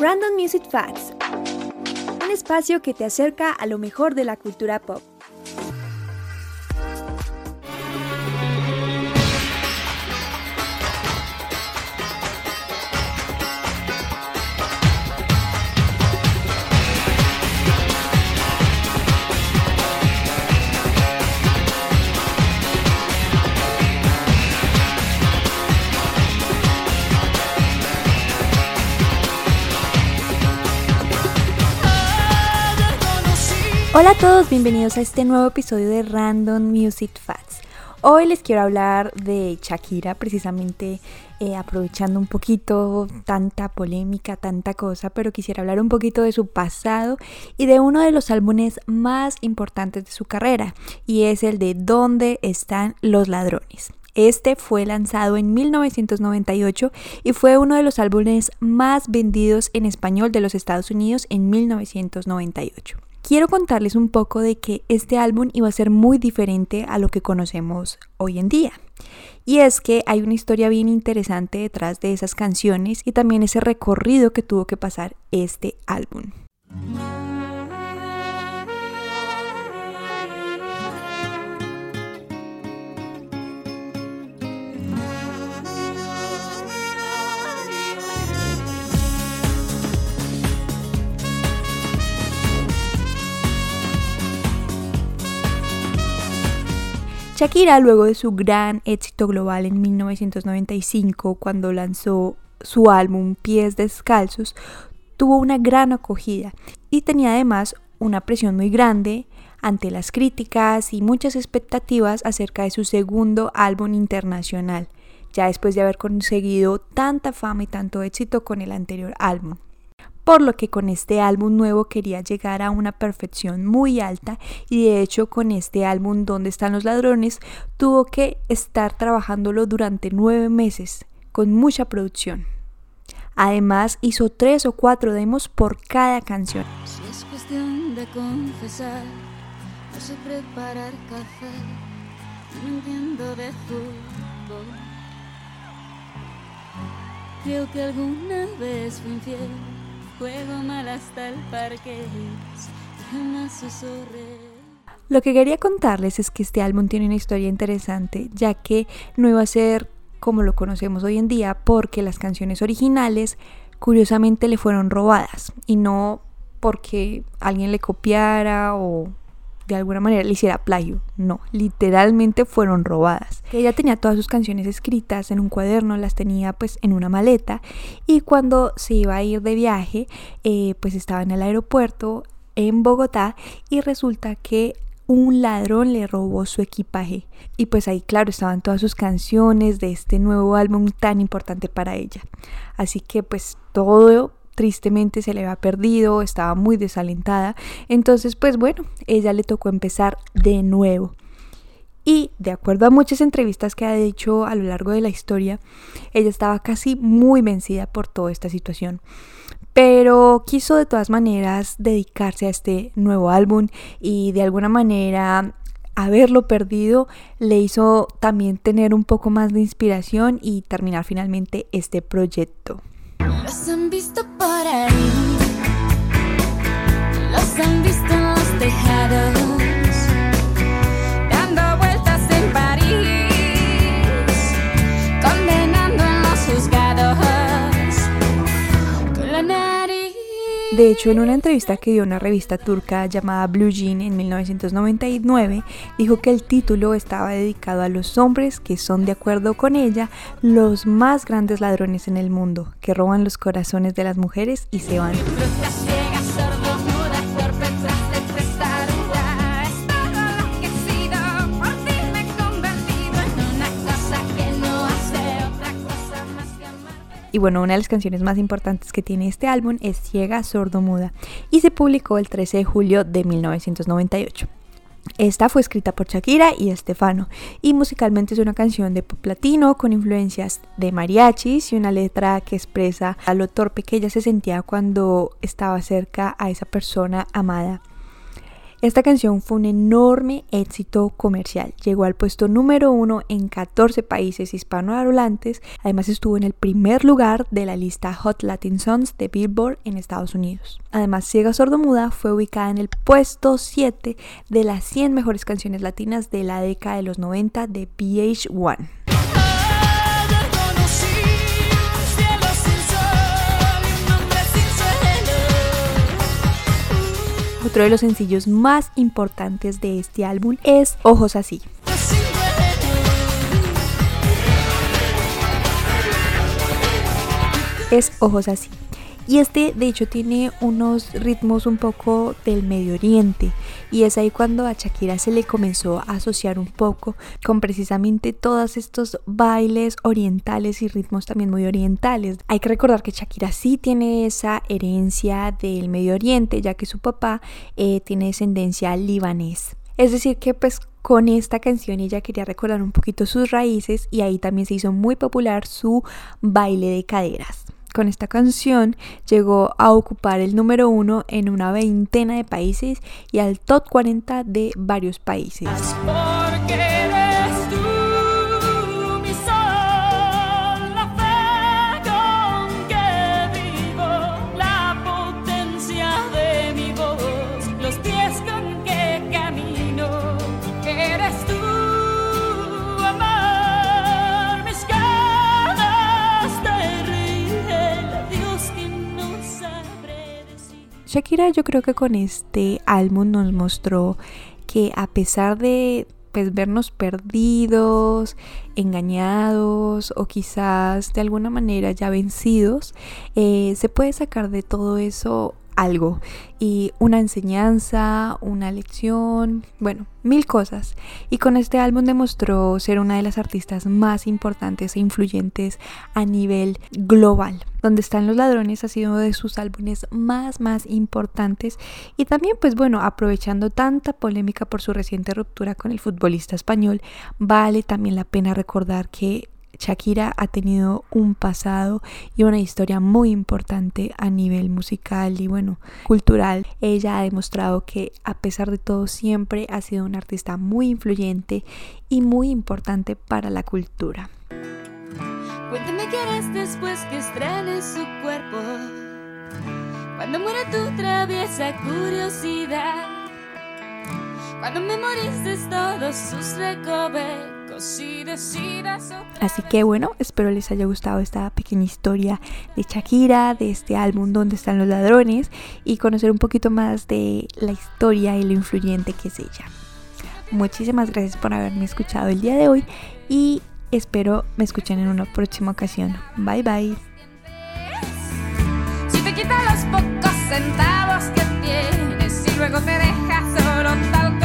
Random Music Facts. Un espacio que te acerca a lo mejor de la cultura pop. Hola a todos, bienvenidos a este nuevo episodio de Random Music Facts. Hoy les quiero hablar de Shakira, precisamente eh, aprovechando un poquito tanta polémica, tanta cosa, pero quisiera hablar un poquito de su pasado y de uno de los álbumes más importantes de su carrera, y es el de ¿Dónde están los ladrones? Este fue lanzado en 1998 y fue uno de los álbumes más vendidos en español de los Estados Unidos en 1998 quiero contarles un poco de que este álbum iba a ser muy diferente a lo que conocemos hoy en día. Y es que hay una historia bien interesante detrás de esas canciones y también ese recorrido que tuvo que pasar este álbum. Shakira, luego de su gran éxito global en 1995, cuando lanzó su álbum Pies Descalzos, tuvo una gran acogida y tenía además una presión muy grande ante las críticas y muchas expectativas acerca de su segundo álbum internacional, ya después de haber conseguido tanta fama y tanto éxito con el anterior álbum por lo que con este álbum nuevo quería llegar a una perfección muy alta y de hecho con este álbum Donde están los ladrones tuvo que estar trabajándolo durante nueve meses con mucha producción. Además hizo tres o cuatro demos por cada canción. Si es cuestión de confesar, no sé preparar de. Creo que alguna vez fui infiel Juego mal hasta el parque, Lo que quería contarles es que este álbum tiene una historia interesante, ya que no iba a ser como lo conocemos hoy en día, porque las canciones originales curiosamente le fueron robadas y no porque alguien le copiara o de alguna manera le hiciera plagio. No, literalmente fueron robadas. Ella tenía todas sus canciones escritas en un cuaderno, las tenía pues en una maleta y cuando se iba a ir de viaje, eh, pues estaba en el aeropuerto en Bogotá y resulta que un ladrón le robó su equipaje. Y pues ahí, claro, estaban todas sus canciones de este nuevo álbum tan importante para ella. Así que pues todo tristemente se le había perdido, estaba muy desalentada. Entonces, pues bueno, ella le tocó empezar de nuevo. Y de acuerdo a muchas entrevistas que ha hecho a lo largo de la historia, ella estaba casi muy vencida por toda esta situación. Pero quiso de todas maneras dedicarse a este nuevo álbum y de alguna manera haberlo perdido le hizo también tener un poco más de inspiración y terminar finalmente este proyecto. Los han visto por ahí. Los han visto en los tejados. De hecho, en una entrevista que dio una revista turca llamada Blue Jean en 1999, dijo que el título estaba dedicado a los hombres que son, de acuerdo con ella, los más grandes ladrones en el mundo, que roban los corazones de las mujeres y se van. Y bueno, una de las canciones más importantes que tiene este álbum es Ciega Sordo-Muda y se publicó el 13 de julio de 1998. Esta fue escrita por Shakira y Estefano y musicalmente es una canción de pop latino con influencias de mariachis y una letra que expresa a lo torpe que ella se sentía cuando estaba cerca a esa persona amada. Esta canción fue un enorme éxito comercial. Llegó al puesto número uno en 14 países hispanohablantes. Además estuvo en el primer lugar de la lista Hot Latin Songs de Billboard en Estados Unidos. Además, Ciega Sordomuda fue ubicada en el puesto 7 de las 100 mejores canciones latinas de la década de los 90 de VH1. Otro de los sencillos más importantes de este álbum es Ojos así. Es Ojos así. Y este de hecho tiene unos ritmos un poco del Medio Oriente y es ahí cuando a Shakira se le comenzó a asociar un poco con precisamente todos estos bailes orientales y ritmos también muy orientales. Hay que recordar que Shakira sí tiene esa herencia del Medio Oriente ya que su papá eh, tiene descendencia libanés. Es decir que pues con esta canción ella quería recordar un poquito sus raíces y ahí también se hizo muy popular su baile de caderas con esta canción llegó a ocupar el número uno en una veintena de países y al top 40 de varios países. Shakira yo creo que con este álbum nos mostró que a pesar de pues, vernos perdidos, engañados o quizás de alguna manera ya vencidos, eh, se puede sacar de todo eso algo y una enseñanza, una lección, bueno, mil cosas. Y con este álbum demostró ser una de las artistas más importantes e influyentes a nivel global. Donde están los ladrones ha sido uno de sus álbumes más más importantes y también pues bueno, aprovechando tanta polémica por su reciente ruptura con el futbolista español, vale también la pena recordar que Shakira ha tenido un pasado y una historia muy importante a nivel musical y bueno, cultural. Ella ha demostrado que a pesar de todo siempre ha sido una artista muy influyente y muy importante para la cultura. Cuéntame qué harás después que estrenes su cuerpo. Cuando muera tu traviesa curiosidad. Cuando memorices todos sus recovecos Así que bueno, espero les haya gustado esta pequeña historia de Shakira, de este álbum donde están los ladrones y conocer un poquito más de la historia y lo influyente que es ella. Muchísimas gracias por haberme escuchado el día de hoy y Espero me escuchen en una próxima ocasión. Bye bye. Si te quitas los pocos centavos que tienes y luego te dejas solo tal